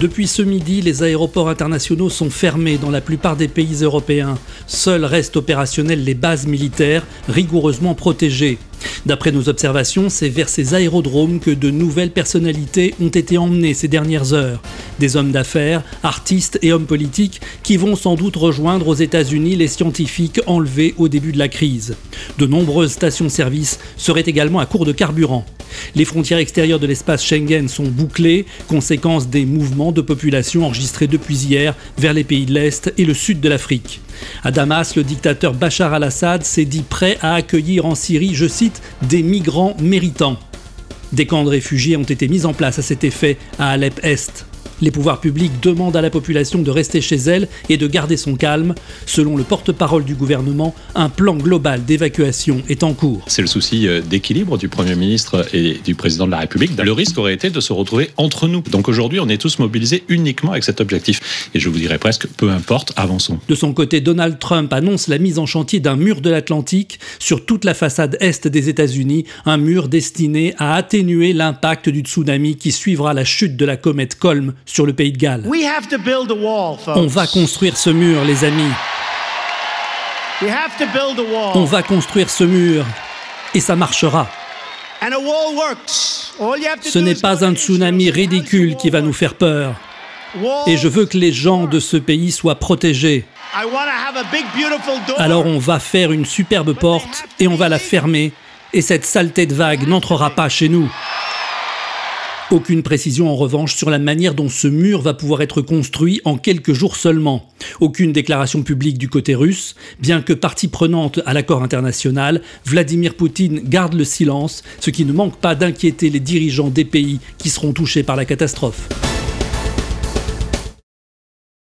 Depuis ce midi, les aéroports internationaux sont fermés dans la plupart des pays européens. Seules restent opérationnelles les bases militaires, rigoureusement protégées. D'après nos observations, c'est vers ces aérodromes que de nouvelles personnalités ont été emmenées ces dernières heures. Des hommes d'affaires, artistes et hommes politiques qui vont sans doute rejoindre aux États-Unis les scientifiques enlevés au début de la crise. De nombreuses stations-service seraient également à court de carburant. Les frontières extérieures de l'espace Schengen sont bouclées, conséquence des mouvements de population enregistrés depuis hier vers les pays de l'Est et le sud de l'Afrique. À Damas, le dictateur Bachar al-Assad s'est dit prêt à accueillir en Syrie, je cite, des migrants méritants. Des camps de réfugiés ont été mis en place à cet effet à Alep-Est. Les pouvoirs publics demandent à la population de rester chez elle et de garder son calme. Selon le porte-parole du gouvernement, un plan global d'évacuation est en cours. C'est le souci euh, d'équilibre du Premier ministre et du Président de la République. Le risque aurait été de se retrouver entre nous. Donc aujourd'hui, on est tous mobilisés uniquement avec cet objectif. Et je vous dirais presque, peu importe, avançons. De son côté, Donald Trump annonce la mise en chantier d'un mur de l'Atlantique sur toute la façade est des États-Unis, un mur destiné à atténuer l'impact du tsunami qui suivra la chute de la comète Colm sur le pays de Galles. On va construire ce mur, les amis. On va construire ce mur et ça marchera. Ce n'est pas un tsunami ridicule qui va nous faire peur. Et je veux que les gens de ce pays soient protégés. Alors on va faire une superbe porte et on va la fermer et cette saleté de vague n'entrera pas chez nous. Aucune précision en revanche sur la manière dont ce mur va pouvoir être construit en quelques jours seulement. Aucune déclaration publique du côté russe, bien que partie prenante à l'accord international, Vladimir Poutine garde le silence, ce qui ne manque pas d'inquiéter les dirigeants des pays qui seront touchés par la catastrophe.